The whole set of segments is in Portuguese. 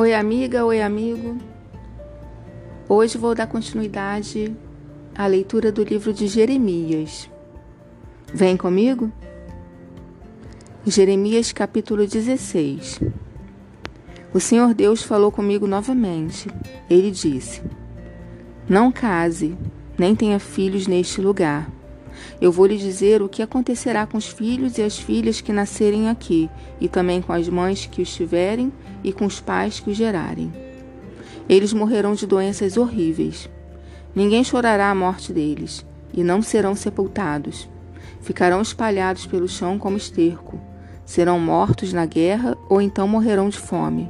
Oi, amiga, oi, amigo. Hoje vou dar continuidade à leitura do livro de Jeremias. Vem comigo? Jeremias capítulo 16. O Senhor Deus falou comigo novamente. Ele disse: Não case, nem tenha filhos neste lugar eu vou lhe dizer o que acontecerá com os filhos e as filhas que nascerem aqui, e também com as mães que os tiverem e com os pais que os gerarem. Eles morrerão de doenças horríveis. Ninguém chorará a morte deles, e não serão sepultados. Ficarão espalhados pelo chão como esterco. Serão mortos na guerra ou então morrerão de fome,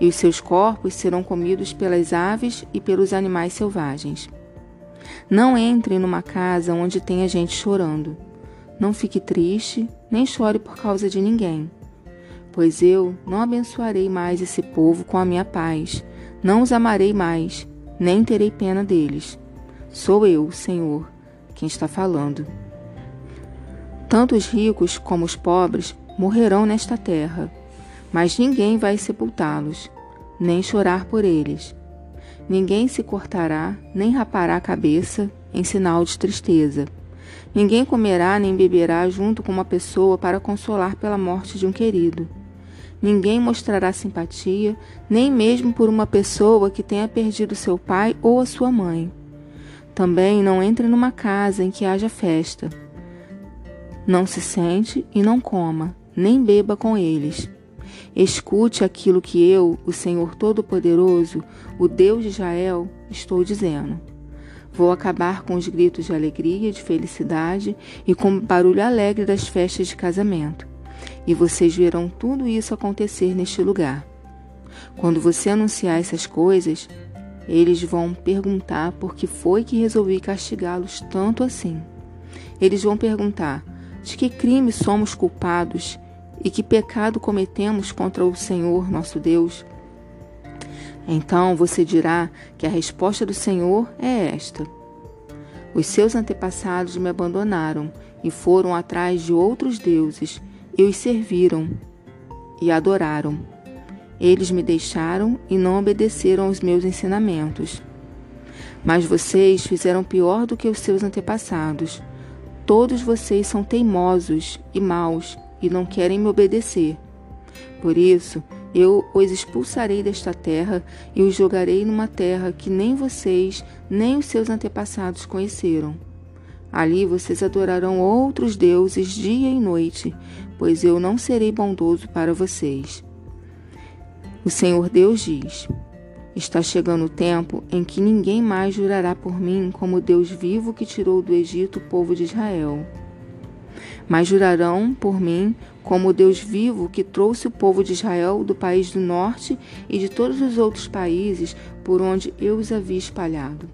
e os seus corpos serão comidos pelas aves e pelos animais selvagens. Não entre numa casa onde tenha gente chorando. Não fique triste, nem chore por causa de ninguém. Pois eu não abençoarei mais esse povo com a minha paz, não os amarei mais, nem terei pena deles. Sou eu, Senhor, quem está falando. Tanto os ricos como os pobres morrerão nesta terra, mas ninguém vai sepultá-los, nem chorar por eles Ninguém se cortará, nem rapará a cabeça em sinal de tristeza. Ninguém comerá nem beberá junto com uma pessoa para consolar pela morte de um querido. Ninguém mostrará simpatia, nem mesmo por uma pessoa que tenha perdido seu pai ou a sua mãe. Também não entre numa casa em que haja festa. Não se sente e não coma, nem beba com eles Escute aquilo que eu, o Senhor Todo-Poderoso, o Deus de Israel, estou dizendo. Vou acabar com os gritos de alegria, de felicidade e com o barulho alegre das festas de casamento. E vocês verão tudo isso acontecer neste lugar. Quando você anunciar essas coisas, eles vão perguntar por que foi que resolvi castigá-los tanto assim. Eles vão perguntar: de que crime somos culpados e que pecado cometemos contra o Senhor nosso Deus? Então você dirá que a resposta do Senhor é esta: Os seus antepassados me abandonaram e foram atrás de outros deuses e os serviram e adoraram. Eles me deixaram e não obedeceram aos meus ensinamentos. Mas vocês fizeram pior do que os seus antepassados. Todos vocês são teimosos e maus e não querem me obedecer. Por isso, eu os expulsarei desta terra e os jogarei numa terra que nem vocês, nem os seus antepassados conheceram. Ali vocês adorarão outros deuses dia e noite, pois eu não serei bondoso para vocês. O Senhor Deus diz: Está chegando o tempo em que ninguém mais jurará por mim como Deus vivo que tirou do Egito o povo de Israel mas jurarão por mim como Deus vivo que trouxe o povo de Israel do país do norte e de todos os outros países por onde eu os havia espalhado.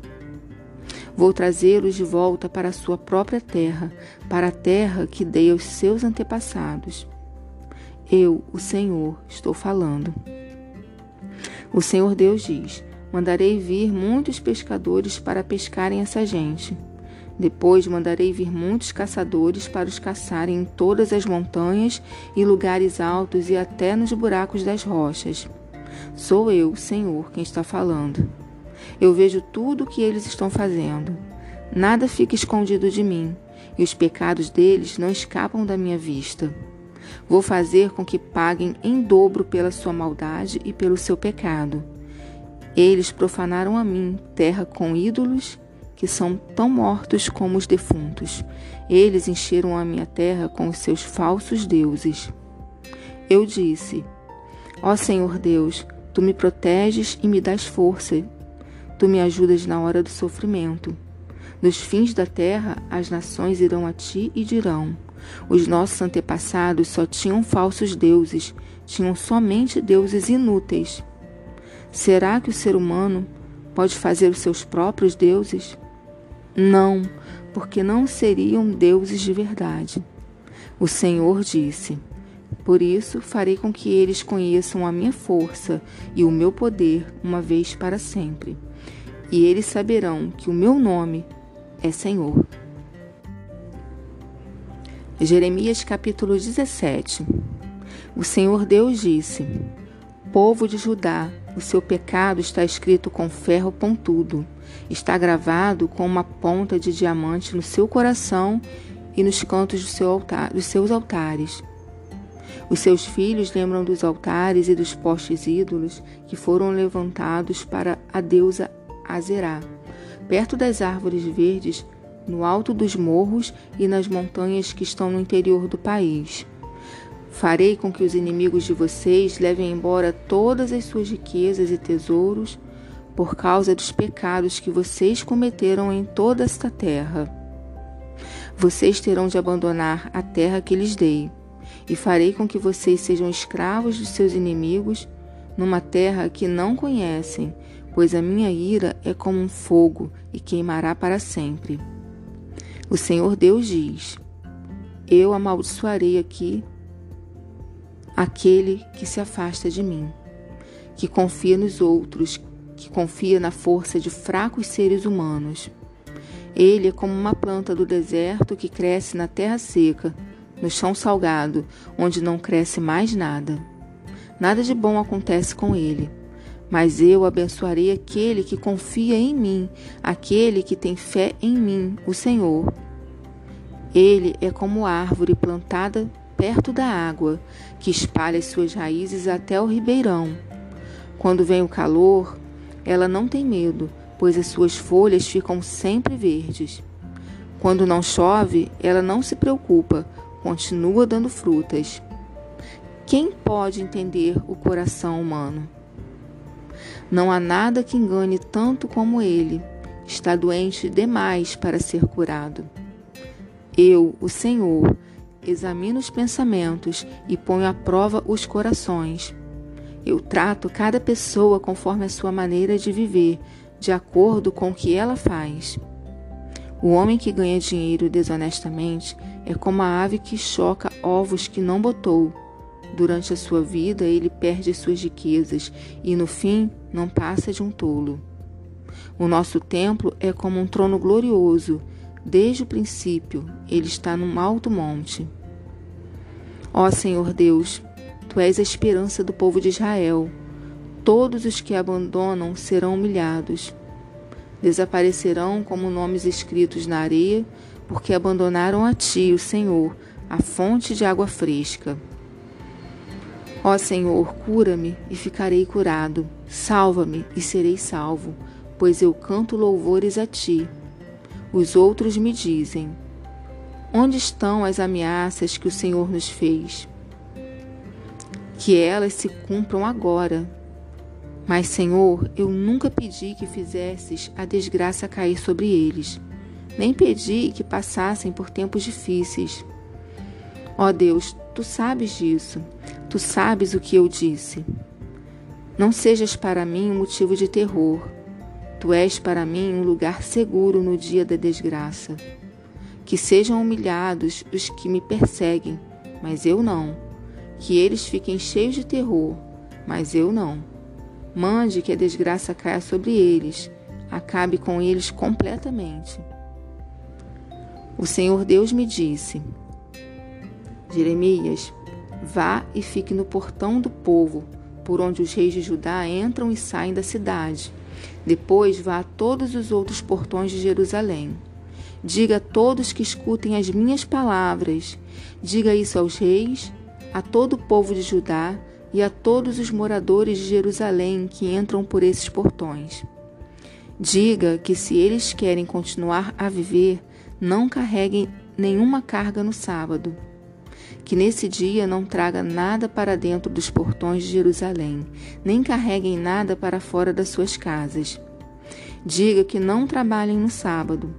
Vou trazê-los de volta para a sua própria terra, para a terra que dei aos seus antepassados. Eu, o Senhor, estou falando. O Senhor Deus diz: Mandarei vir muitos pescadores para pescarem essa gente. Depois mandarei vir muitos caçadores para os caçarem em todas as montanhas e lugares altos e até nos buracos das rochas. Sou eu, Senhor, quem está falando. Eu vejo tudo o que eles estão fazendo. Nada fica escondido de mim, e os pecados deles não escapam da minha vista. Vou fazer com que paguem em dobro pela sua maldade e pelo seu pecado. Eles profanaram a mim, terra com ídolos que são tão mortos como os defuntos. Eles encheram a minha terra com os seus falsos deuses. Eu disse: Ó Senhor Deus, tu me proteges e me dás força. Tu me ajudas na hora do sofrimento. Nos fins da terra, as nações irão a ti e dirão: Os nossos antepassados só tinham falsos deuses, tinham somente deuses inúteis. Será que o ser humano pode fazer os seus próprios deuses? Não, porque não seriam deuses de verdade. O Senhor disse: Por isso farei com que eles conheçam a minha força e o meu poder uma vez para sempre. E eles saberão que o meu nome é Senhor. Jeremias capítulo 17 O Senhor Deus disse: Povo de Judá, O seu pecado está escrito com ferro pontudo, está gravado com uma ponta de diamante no seu coração e nos cantos do seu altar, dos seus altares. Os seus filhos lembram dos altares e dos postes ídolos que foram levantados para a deusa Azerá, perto das árvores verdes, no alto dos morros e nas montanhas que estão no interior do país. Farei com que os inimigos de vocês levem embora todas as suas riquezas e tesouros por causa dos pecados que vocês cometeram em toda esta terra. Vocês terão de abandonar a terra que lhes dei, e farei com que vocês sejam escravos dos seus inimigos numa terra que não conhecem, pois a minha ira é como um fogo e queimará para sempre. O Senhor Deus diz: Eu amaldiçoarei aqui aquele que se afasta de mim, que confia nos outros, que confia na força de fracos seres humanos. Ele é como uma planta do deserto que cresce na terra seca, no chão salgado, onde não cresce mais nada. Nada de bom acontece com ele. Mas eu abençoarei aquele que confia em mim, aquele que tem fé em mim, o Senhor. Ele é como árvore plantada perto da água, que espalha suas raízes até o ribeirão. Quando vem o calor, ela não tem medo, pois as suas folhas ficam sempre verdes. Quando não chove, ela não se preocupa, continua dando frutas. Quem pode entender o coração humano? Não há nada que engane tanto como ele. Está doente demais para ser curado. Eu, o Senhor, examino os pensamentos e ponho à prova os corações. Eu trato cada pessoa conforme a sua maneira de viver, de acordo com o que ela faz. O homem que ganha dinheiro desonestamente é como a ave que choca ovos que não botou. Durante a sua vida, ele perde suas riquezas e, no fim, não passa de um tolo. O nosso templo é como um trono glorioso. Desde o princípio, ele está num alto monte. Ó Senhor Deus, tu és a esperança do povo de Israel. Todos os que abandonam serão humilhados. Desaparecerão como nomes escritos na areia, porque abandonaram a ti, o Senhor, a fonte de água fresca. Ó Senhor, cura-me e ficarei curado. Salva-me e serei salvo, pois eu canto louvores a ti. Os outros me dizem: Onde estão as ameaças que o Senhor nos fez? Que elas se cumpram agora. Mas, Senhor, eu nunca pedi que fizesses a desgraça cair sobre eles, nem pedi que passassem por tempos difíceis. Ó Deus, tu sabes disso, tu sabes o que eu disse. Não sejas para mim um motivo de terror, tu és para mim um lugar seguro no dia da desgraça. Que sejam humilhados os que me perseguem, mas eu não. Que eles fiquem cheios de terror, mas eu não. Mande que a desgraça caia sobre eles, acabe com eles completamente. O Senhor Deus me disse: Jeremias, vá e fique no portão do povo, por onde os reis de Judá entram e saem da cidade. Depois vá a todos os outros portões de Jerusalém. Diga a todos que escutem as minhas palavras. Diga isso aos reis, a todo o povo de Judá e a todos os moradores de Jerusalém que entram por esses portões. Diga que se eles querem continuar a viver, não carreguem nenhuma carga no sábado. Que nesse dia não traga nada para dentro dos portões de Jerusalém, nem carreguem nada para fora das suas casas. Diga que não trabalhem no sábado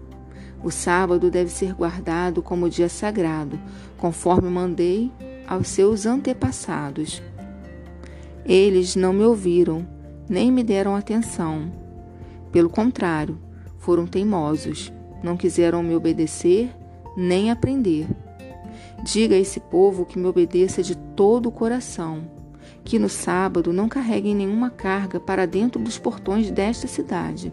o sábado deve ser guardado como dia sagrado, conforme mandei aos seus antepassados. Eles não me ouviram, nem me deram atenção. Pelo contrário, foram teimosos, não quiseram me obedecer nem aprender. Diga a esse povo que me obedeça de todo o coração, que no sábado não carreguem nenhuma carga para dentro dos portões desta cidade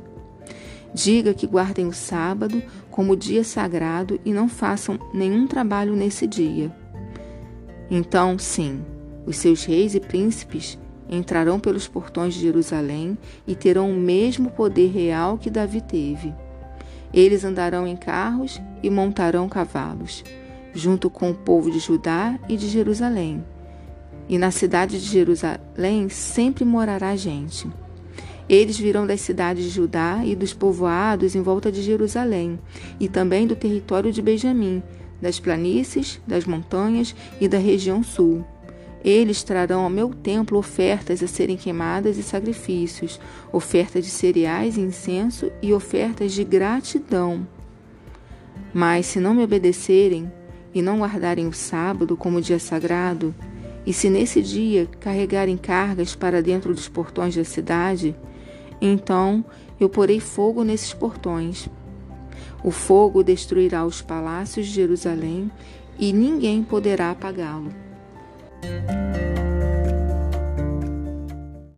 Diga que guardem o sábado como dia sagrado e não façam nenhum trabalho nesse dia. Então, sim, os seus reis e príncipes entrarão pelos portões de Jerusalém e terão o mesmo poder real que Davi teve. Eles andarão em carros e montarão cavalos, junto com o povo de Judá e de Jerusalém. E na cidade de Jerusalém sempre morará gente. Eles virão das cidades de Judá e dos povoados em volta de Jerusalém, e também do território de Benjamim, das planícies, das montanhas e da região sul. Eles trarão ao meu templo ofertas a serem queimadas e sacrifícios, ofertas de cereais e incenso e ofertas de gratidão. Mas se não me obedecerem e não guardarem o sábado como dia sagrado, e se nesse dia carregarem cargas para dentro dos portões da cidade, então eu porei fogo nesses portões. O fogo destruirá os palácios de Jerusalém e ninguém poderá apagá-lo.